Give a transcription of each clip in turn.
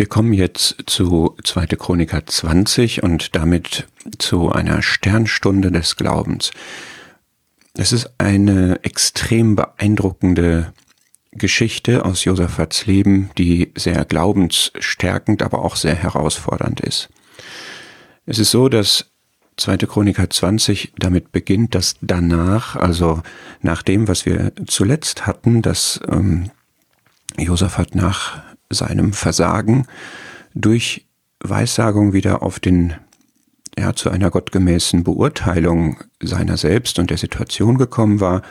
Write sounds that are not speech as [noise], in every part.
Wir kommen jetzt zu 2. Chroniker 20 und damit zu einer Sternstunde des Glaubens. Es ist eine extrem beeindruckende Geschichte aus Josafats Leben, die sehr glaubensstärkend, aber auch sehr herausfordernd ist. Es ist so, dass 2. Chroniker 20 damit beginnt, dass danach, also nach dem, was wir zuletzt hatten, dass ähm, Josaphat nach seinem Versagen durch Weissagung wieder auf den ja, zu einer gottgemäßen Beurteilung seiner selbst und der Situation gekommen war,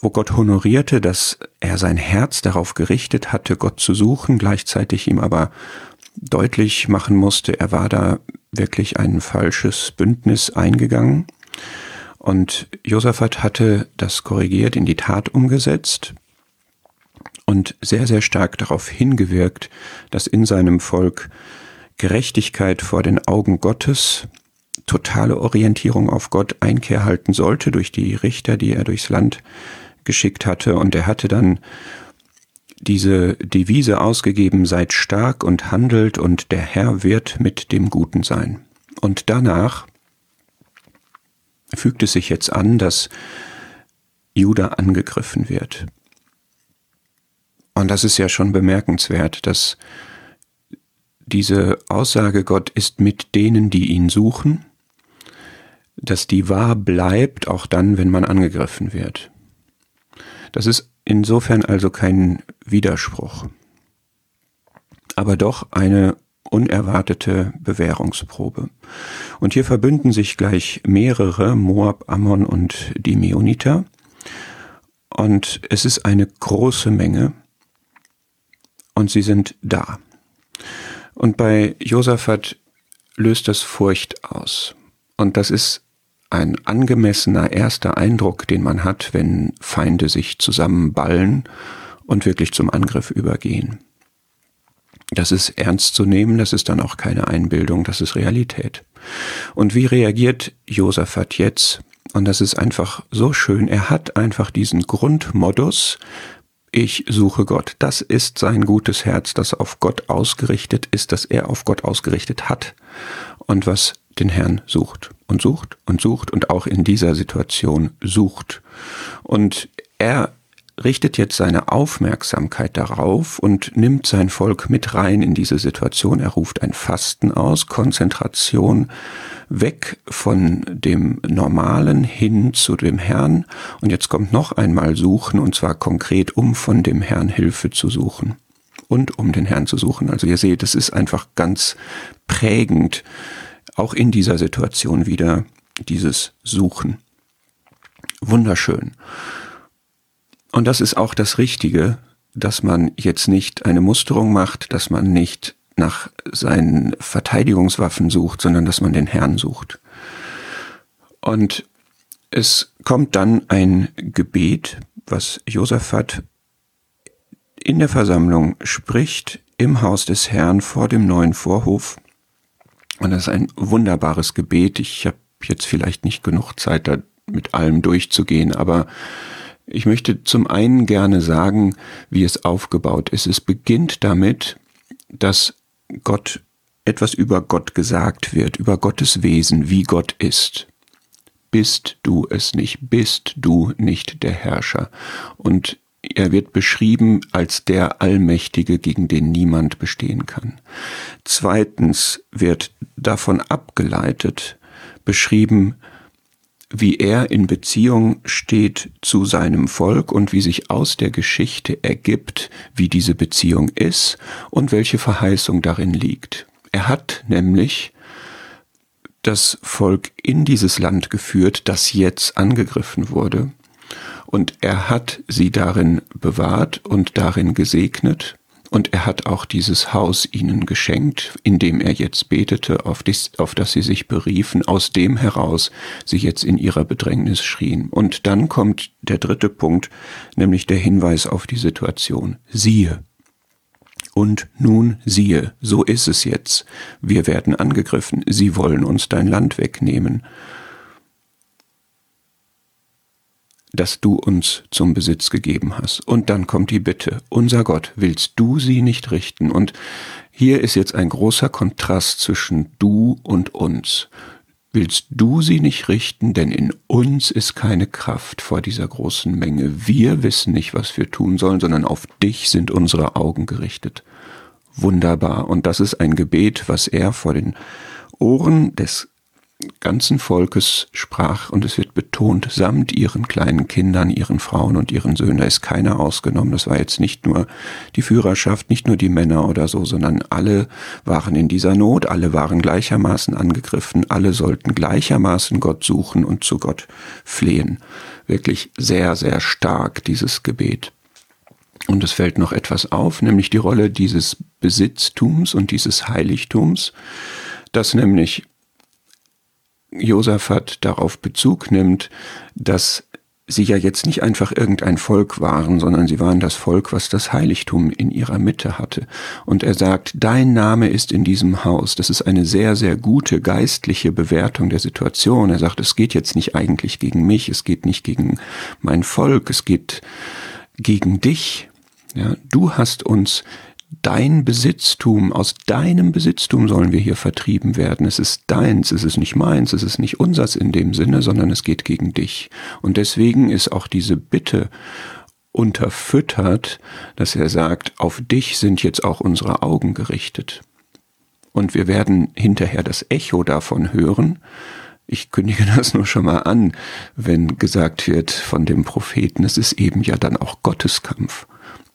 wo Gott honorierte, dass er sein Herz darauf gerichtet hatte, Gott zu suchen, gleichzeitig ihm aber deutlich machen musste, er war da wirklich ein falsches Bündnis eingegangen. Und Josaphat hatte das korrigiert, in die Tat umgesetzt und sehr, sehr stark darauf hingewirkt, dass in seinem Volk Gerechtigkeit vor den Augen Gottes, totale Orientierung auf Gott Einkehr halten sollte durch die Richter, die er durchs Land geschickt hatte. Und er hatte dann diese Devise ausgegeben, seid stark und handelt und der Herr wird mit dem Guten sein. Und danach fügt es sich jetzt an, dass Juda angegriffen wird. Und das ist ja schon bemerkenswert, dass diese Aussage, Gott ist mit denen, die ihn suchen, dass die wahr bleibt, auch dann, wenn man angegriffen wird. Das ist insofern also kein Widerspruch, aber doch eine unerwartete Bewährungsprobe. Und hier verbünden sich gleich mehrere, Moab, Ammon und die Meoniter. Und es ist eine große Menge und sie sind da. Und bei Josaphat löst das Furcht aus. Und das ist ein angemessener erster Eindruck, den man hat, wenn Feinde sich zusammenballen und wirklich zum Angriff übergehen. Das ist ernst zu nehmen, das ist dann auch keine Einbildung, das ist Realität. Und wie reagiert Josaphat jetzt? Und das ist einfach so schön. Er hat einfach diesen Grundmodus, ich suche Gott. Das ist sein gutes Herz, das auf Gott ausgerichtet ist, das er auf Gott ausgerichtet hat und was den Herrn sucht und sucht und sucht und auch in dieser Situation sucht. Und er richtet jetzt seine Aufmerksamkeit darauf und nimmt sein Volk mit rein in diese Situation. Er ruft ein Fasten aus, Konzentration weg von dem Normalen hin zu dem Herrn. Und jetzt kommt noch einmal Suchen, und zwar konkret, um von dem Herrn Hilfe zu suchen und um den Herrn zu suchen. Also ihr seht, es ist einfach ganz prägend, auch in dieser Situation wieder dieses Suchen. Wunderschön. Und das ist auch das Richtige, dass man jetzt nicht eine Musterung macht, dass man nicht nach seinen Verteidigungswaffen sucht, sondern dass man den Herrn sucht. Und es kommt dann ein Gebet, was Josaphat in der Versammlung spricht, im Haus des Herrn vor dem neuen Vorhof. Und das ist ein wunderbares Gebet. Ich habe jetzt vielleicht nicht genug Zeit, da mit allem durchzugehen, aber ich möchte zum einen gerne sagen, wie es aufgebaut ist. Es beginnt damit, dass Gott etwas über Gott gesagt wird, über Gottes Wesen, wie Gott ist. Bist du es nicht, bist du nicht der Herrscher. Und er wird beschrieben als der Allmächtige, gegen den niemand bestehen kann. Zweitens wird davon abgeleitet, beschrieben, wie er in Beziehung steht zu seinem Volk und wie sich aus der Geschichte ergibt, wie diese Beziehung ist und welche Verheißung darin liegt. Er hat nämlich das Volk in dieses Land geführt, das jetzt angegriffen wurde, und er hat sie darin bewahrt und darin gesegnet und er hat auch dieses Haus ihnen geschenkt, in dem er jetzt betete, auf, dies, auf das sie sich beriefen, aus dem heraus sie jetzt in ihrer Bedrängnis schrien. Und dann kommt der dritte Punkt, nämlich der Hinweis auf die Situation. Siehe. Und nun siehe, so ist es jetzt. Wir werden angegriffen, sie wollen uns dein Land wegnehmen. Das du uns zum Besitz gegeben hast. Und dann kommt die Bitte, unser Gott, willst du sie nicht richten? Und hier ist jetzt ein großer Kontrast zwischen du und uns. Willst du sie nicht richten, denn in uns ist keine Kraft vor dieser großen Menge. Wir wissen nicht, was wir tun sollen, sondern auf dich sind unsere Augen gerichtet. Wunderbar. Und das ist ein Gebet, was er vor den Ohren des ganzen Volkes sprach und es wird betont, samt ihren kleinen Kindern, ihren Frauen und ihren Söhnen. Da ist keiner ausgenommen. Das war jetzt nicht nur die Führerschaft, nicht nur die Männer oder so, sondern alle waren in dieser Not, alle waren gleichermaßen angegriffen, alle sollten gleichermaßen Gott suchen und zu Gott flehen. Wirklich sehr, sehr stark dieses Gebet. Und es fällt noch etwas auf, nämlich die Rolle dieses Besitztums und dieses Heiligtums, das nämlich Josaphat darauf Bezug nimmt, dass sie ja jetzt nicht einfach irgendein Volk waren, sondern sie waren das Volk, was das Heiligtum in ihrer Mitte hatte. Und er sagt, dein Name ist in diesem Haus. Das ist eine sehr, sehr gute geistliche Bewertung der Situation. Er sagt, es geht jetzt nicht eigentlich gegen mich, es geht nicht gegen mein Volk, es geht gegen dich. Ja, du hast uns dein Besitztum, aus deinem Besitztum sollen wir hier vertrieben werden. Es ist deins, es ist nicht meins, es ist nicht unsers in dem Sinne, sondern es geht gegen dich. Und deswegen ist auch diese Bitte unterfüttert, dass er sagt, auf dich sind jetzt auch unsere Augen gerichtet. Und wir werden hinterher das Echo davon hören. Ich kündige [laughs] das nur schon mal an, wenn gesagt wird von dem Propheten, es ist eben ja dann auch Gottes Kampf.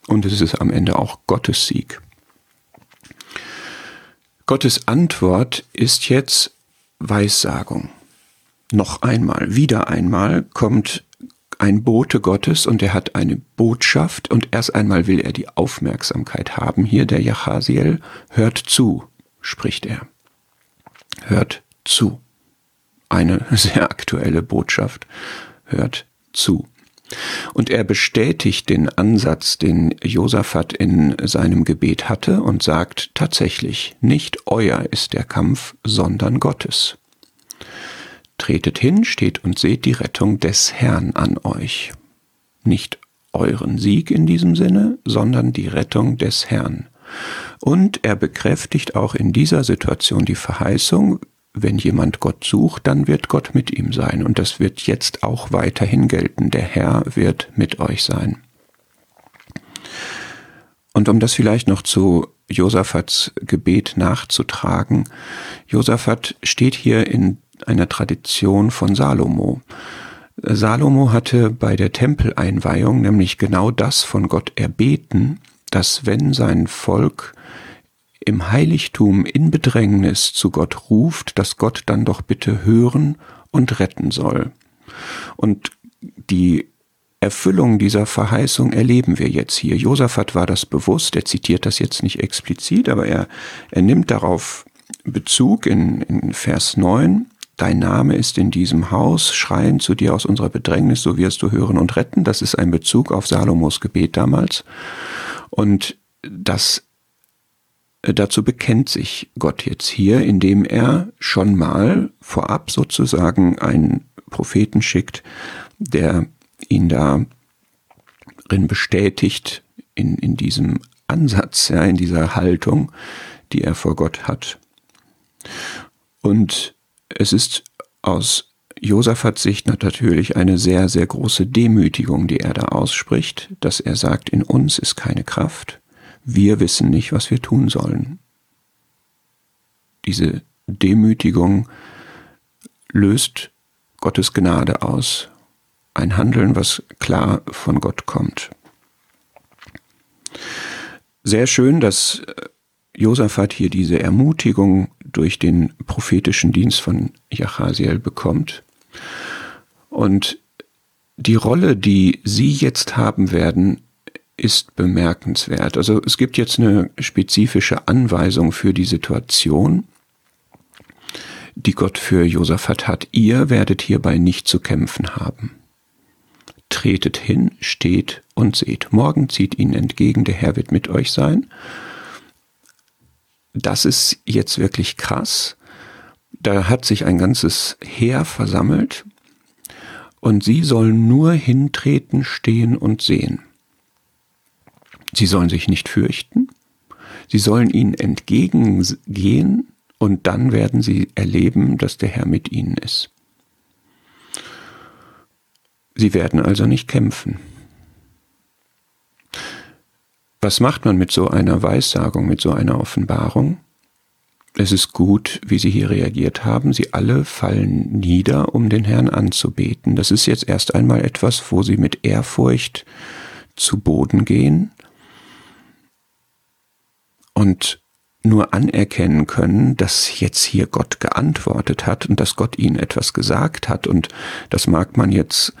Und es ist am Ende auch Gottes Sieg. Gottes Antwort ist jetzt Weissagung. Noch einmal, wieder einmal kommt ein Bote Gottes und er hat eine Botschaft und erst einmal will er die Aufmerksamkeit haben. Hier der Jachasiel hört zu, spricht er. Hört zu. Eine [laughs] sehr aktuelle Botschaft. Hört zu. Und er bestätigt den Ansatz, den Josaphat in seinem Gebet hatte und sagt tatsächlich, nicht euer ist der Kampf, sondern Gottes. Tretet hin, steht und seht die Rettung des Herrn an euch. Nicht euren Sieg in diesem Sinne, sondern die Rettung des Herrn. Und er bekräftigt auch in dieser Situation die Verheißung, wenn jemand Gott sucht, dann wird Gott mit ihm sein. Und das wird jetzt auch weiterhin gelten. Der Herr wird mit euch sein. Und um das vielleicht noch zu Josaphats Gebet nachzutragen, Josaphat steht hier in einer Tradition von Salomo. Salomo hatte bei der Tempeleinweihung nämlich genau das von Gott erbeten, dass wenn sein Volk im Heiligtum in Bedrängnis zu Gott ruft, dass Gott dann doch bitte hören und retten soll. Und die Erfüllung dieser Verheißung erleben wir jetzt hier. Josaphat war das bewusst, er zitiert das jetzt nicht explizit, aber er, er nimmt darauf Bezug in, in Vers 9. Dein Name ist in diesem Haus, schreien zu dir aus unserer Bedrängnis, so wirst du hören und retten. Das ist ein Bezug auf Salomos Gebet damals. Und das dazu bekennt sich Gott jetzt hier, indem er schon mal vorab sozusagen einen Propheten schickt, der ihn darin bestätigt, in, in diesem Ansatz, ja, in dieser Haltung, die er vor Gott hat. Und es ist aus Josaphats Sicht natürlich eine sehr, sehr große Demütigung, die er da ausspricht, dass er sagt, in uns ist keine Kraft, wir wissen nicht, was wir tun sollen. Diese Demütigung löst Gottes Gnade aus, ein Handeln, was klar von Gott kommt. Sehr schön, dass Josaphat hier diese Ermutigung durch den prophetischen Dienst von Jachasiel bekommt. Und die Rolle, die Sie jetzt haben werden, ist bemerkenswert. Also es gibt jetzt eine spezifische Anweisung für die Situation, die Gott für Josaphat hat. Ihr werdet hierbei nicht zu kämpfen haben. Tretet hin, steht und seht. Morgen zieht ihnen entgegen, der Herr wird mit euch sein. Das ist jetzt wirklich krass. Da hat sich ein ganzes Heer versammelt und sie sollen nur hintreten, stehen und sehen. Sie sollen sich nicht fürchten, sie sollen ihnen entgegengehen und dann werden sie erleben, dass der Herr mit ihnen ist. Sie werden also nicht kämpfen. Was macht man mit so einer Weissagung, mit so einer Offenbarung? Es ist gut, wie Sie hier reagiert haben. Sie alle fallen nieder, um den Herrn anzubeten. Das ist jetzt erst einmal etwas, wo Sie mit Ehrfurcht zu Boden gehen und nur anerkennen können, dass jetzt hier Gott geantwortet hat und dass Gott ihnen etwas gesagt hat. Und das mag man jetzt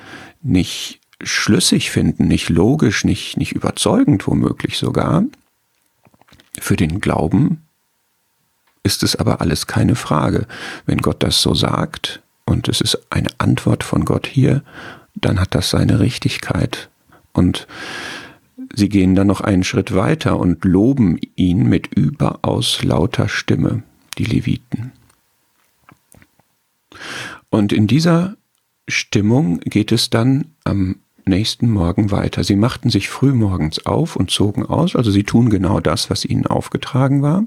nicht schlüssig finden, nicht logisch, nicht, nicht überzeugend womöglich sogar. Für den Glauben ist es aber alles keine Frage. Wenn Gott das so sagt und es ist eine Antwort von Gott hier, dann hat das seine Richtigkeit. Und sie gehen dann noch einen Schritt weiter und loben ihn mit überaus lauter Stimme, die Leviten. Und in dieser Stimmung geht es dann am nächsten Morgen weiter. Sie machten sich frühmorgens auf und zogen aus, also sie tun genau das, was ihnen aufgetragen war.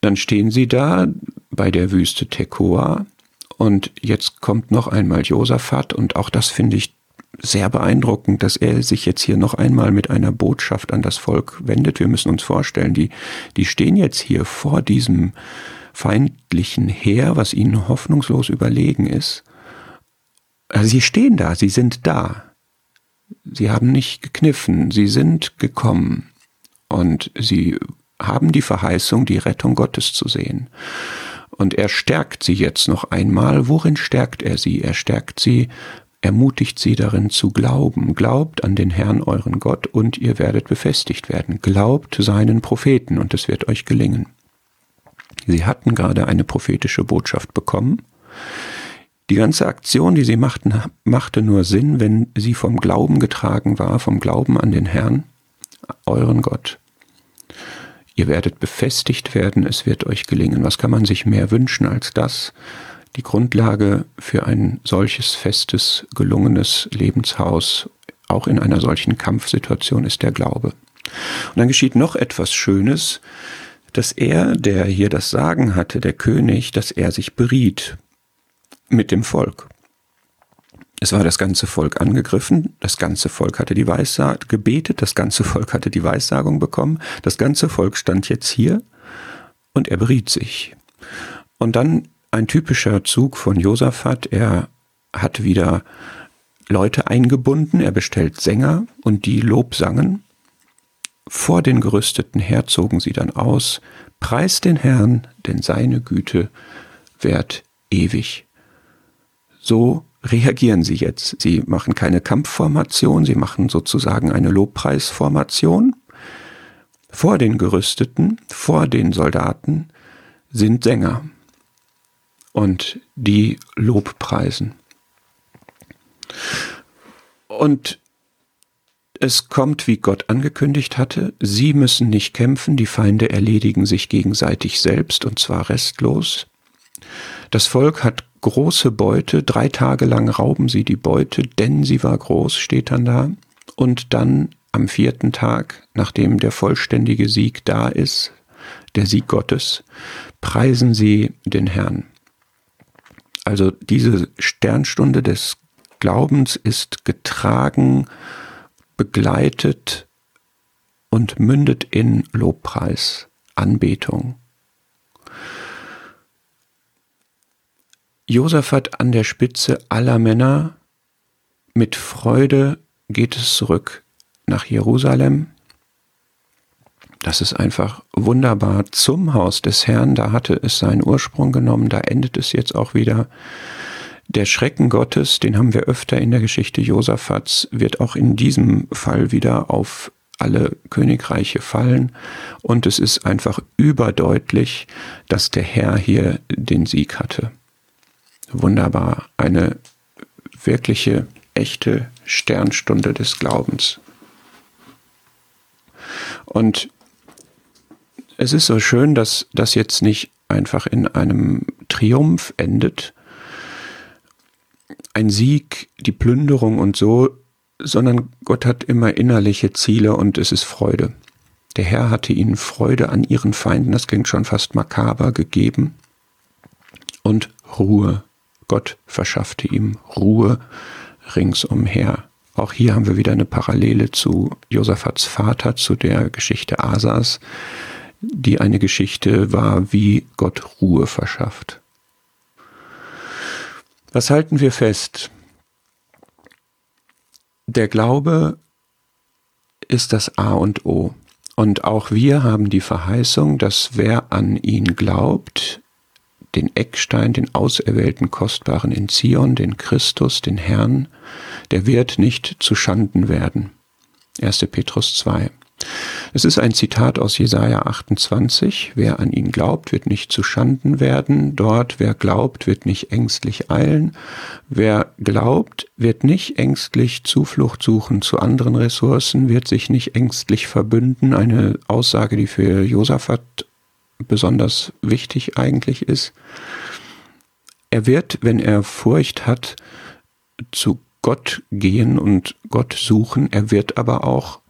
Dann stehen sie da bei der Wüste Tekoa und jetzt kommt noch einmal Josaphat und auch das finde ich sehr beeindruckend, dass er sich jetzt hier noch einmal mit einer Botschaft an das Volk wendet. Wir müssen uns vorstellen, die, die stehen jetzt hier vor diesem feindlichen Heer, was ihnen hoffnungslos überlegen ist. Also sie stehen da, sie sind da. Sie haben nicht gekniffen, sie sind gekommen und sie haben die Verheißung, die Rettung Gottes zu sehen. Und er stärkt sie jetzt noch einmal. Worin stärkt er sie? Er stärkt sie, ermutigt sie darin zu glauben. Glaubt an den Herrn euren Gott und ihr werdet befestigt werden. Glaubt seinen Propheten und es wird euch gelingen. Sie hatten gerade eine prophetische Botschaft bekommen. Die ganze Aktion, die sie machten, machte nur Sinn, wenn sie vom Glauben getragen war, vom Glauben an den Herrn, euren Gott. Ihr werdet befestigt werden, es wird euch gelingen. Was kann man sich mehr wünschen als das? Die Grundlage für ein solches festes, gelungenes Lebenshaus, auch in einer solchen Kampfsituation, ist der Glaube. Und dann geschieht noch etwas Schönes, dass er, der hier das Sagen hatte, der König, dass er sich beriet mit dem Volk. Es war das ganze Volk angegriffen, das ganze Volk hatte die Weissagung gebetet, das ganze Volk hatte die Weissagung bekommen, das ganze Volk stand jetzt hier und er beriet sich. Und dann ein typischer Zug von Josaphat, er hat wieder Leute eingebunden, er bestellt Sänger und die Lob sangen vor den gerüsteten Heer zogen sie dann aus, Preis den Herrn, denn seine Güte währt ewig. So reagieren sie jetzt. Sie machen keine Kampfformation, sie machen sozusagen eine Lobpreisformation. Vor den Gerüsteten, vor den Soldaten sind Sänger und die Lobpreisen. Und es kommt, wie Gott angekündigt hatte, sie müssen nicht kämpfen, die Feinde erledigen sich gegenseitig selbst, und zwar restlos. Das Volk hat große Beute, drei Tage lang rauben sie die Beute, denn sie war groß, steht dann da. Und dann am vierten Tag, nachdem der vollständige Sieg da ist, der Sieg Gottes, preisen sie den Herrn. Also diese Sternstunde des Glaubens ist getragen begleitet und mündet in Lobpreis, Anbetung. Josaphat an der Spitze aller Männer, mit Freude geht es zurück nach Jerusalem. Das ist einfach wunderbar zum Haus des Herrn, da hatte es seinen Ursprung genommen, da endet es jetzt auch wieder der Schrecken Gottes, den haben wir öfter in der Geschichte Josaphats, wird auch in diesem Fall wieder auf alle Königreiche fallen und es ist einfach überdeutlich, dass der Herr hier den Sieg hatte. Wunderbar, eine wirkliche, echte Sternstunde des Glaubens. Und es ist so schön, dass das jetzt nicht einfach in einem Triumph endet, ein Sieg, die Plünderung und so, sondern Gott hat immer innerliche Ziele und es ist Freude. Der Herr hatte ihnen Freude an ihren Feinden, das klingt schon fast makaber, gegeben und Ruhe. Gott verschaffte ihm Ruhe ringsumher. Auch hier haben wir wieder eine Parallele zu Josaphat's Vater, zu der Geschichte Asas, die eine Geschichte war, wie Gott Ruhe verschafft. Was halten wir fest? Der Glaube ist das A und O. Und auch wir haben die Verheißung, dass wer an ihn glaubt, den Eckstein, den auserwählten Kostbaren in Zion, den Christus, den Herrn, der wird nicht zu Schanden werden. 1. Petrus 2. Es ist ein Zitat aus Jesaja 28. Wer an ihn glaubt, wird nicht zu Schanden werden. Dort, wer glaubt, wird nicht ängstlich eilen. Wer glaubt, wird nicht ängstlich Zuflucht suchen zu anderen Ressourcen, wird sich nicht ängstlich verbünden. Eine Aussage, die für Josaphat besonders wichtig eigentlich ist. Er wird, wenn er Furcht hat, zu Gott gehen und Gott suchen. Er wird aber auch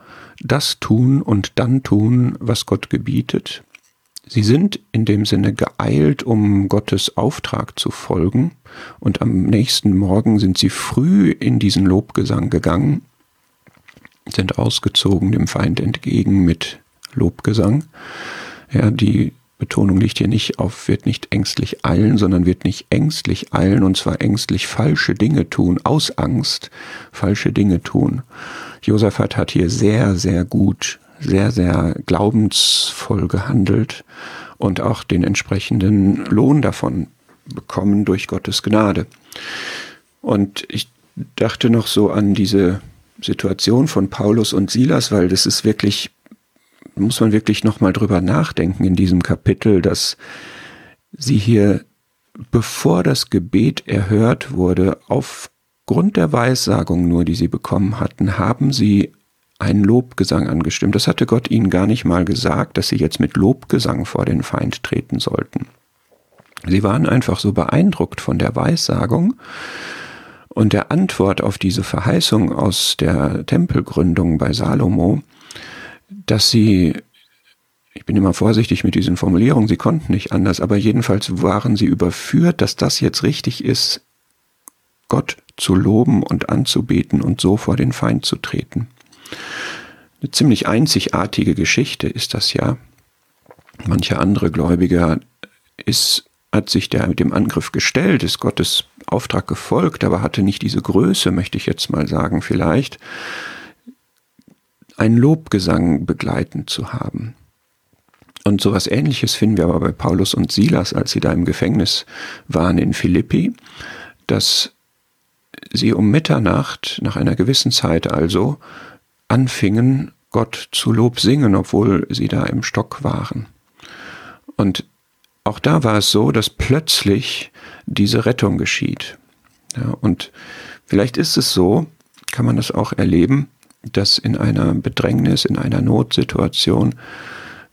das tun und dann tun, was Gott gebietet. Sie sind in dem Sinne geeilt, um Gottes Auftrag zu folgen, und am nächsten Morgen sind sie früh in diesen Lobgesang gegangen, sind ausgezogen dem Feind entgegen mit Lobgesang. Ja, die Betonung liegt hier nicht auf, wird nicht ängstlich eilen, sondern wird nicht ängstlich eilen und zwar ängstlich falsche Dinge tun, aus Angst falsche Dinge tun. Josaphat hat hier sehr, sehr gut, sehr, sehr glaubensvoll gehandelt und auch den entsprechenden Lohn davon bekommen durch Gottes Gnade. Und ich dachte noch so an diese Situation von Paulus und Silas, weil das ist wirklich muss man wirklich nochmal drüber nachdenken in diesem Kapitel, dass sie hier, bevor das Gebet erhört wurde, aufgrund der Weissagung nur, die sie bekommen hatten, haben sie einen Lobgesang angestimmt. Das hatte Gott ihnen gar nicht mal gesagt, dass sie jetzt mit Lobgesang vor den Feind treten sollten. Sie waren einfach so beeindruckt von der Weissagung und der Antwort auf diese Verheißung aus der Tempelgründung bei Salomo, dass sie, ich bin immer vorsichtig mit diesen Formulierungen, sie konnten nicht anders, aber jedenfalls waren sie überführt, dass das jetzt richtig ist, Gott zu loben und anzubeten und so vor den Feind zu treten. Eine ziemlich einzigartige Geschichte ist das ja. Mancher andere Gläubiger ist, hat sich der mit dem Angriff gestellt, ist Gottes Auftrag gefolgt, aber hatte nicht diese Größe, möchte ich jetzt mal sagen, vielleicht, einen Lobgesang begleitend zu haben. Und sowas ähnliches finden wir aber bei Paulus und Silas, als sie da im Gefängnis waren in Philippi, dass sie um Mitternacht, nach einer gewissen Zeit also, anfingen, Gott zu Lob singen, obwohl sie da im Stock waren. Und auch da war es so, dass plötzlich diese Rettung geschieht. Ja, und vielleicht ist es so, kann man das auch erleben, dass in einer Bedrängnis, in einer Notsituation,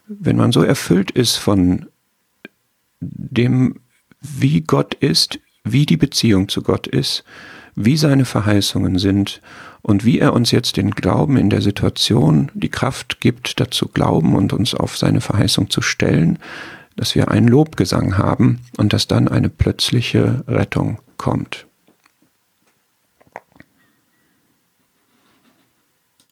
wenn man so erfüllt ist von dem, wie Gott ist, wie die Beziehung zu Gott ist, wie seine Verheißungen sind und wie er uns jetzt den Glauben in der Situation, die Kraft gibt, dazu glauben und uns auf seine Verheißung zu stellen, dass wir einen Lobgesang haben und dass dann eine plötzliche Rettung kommt.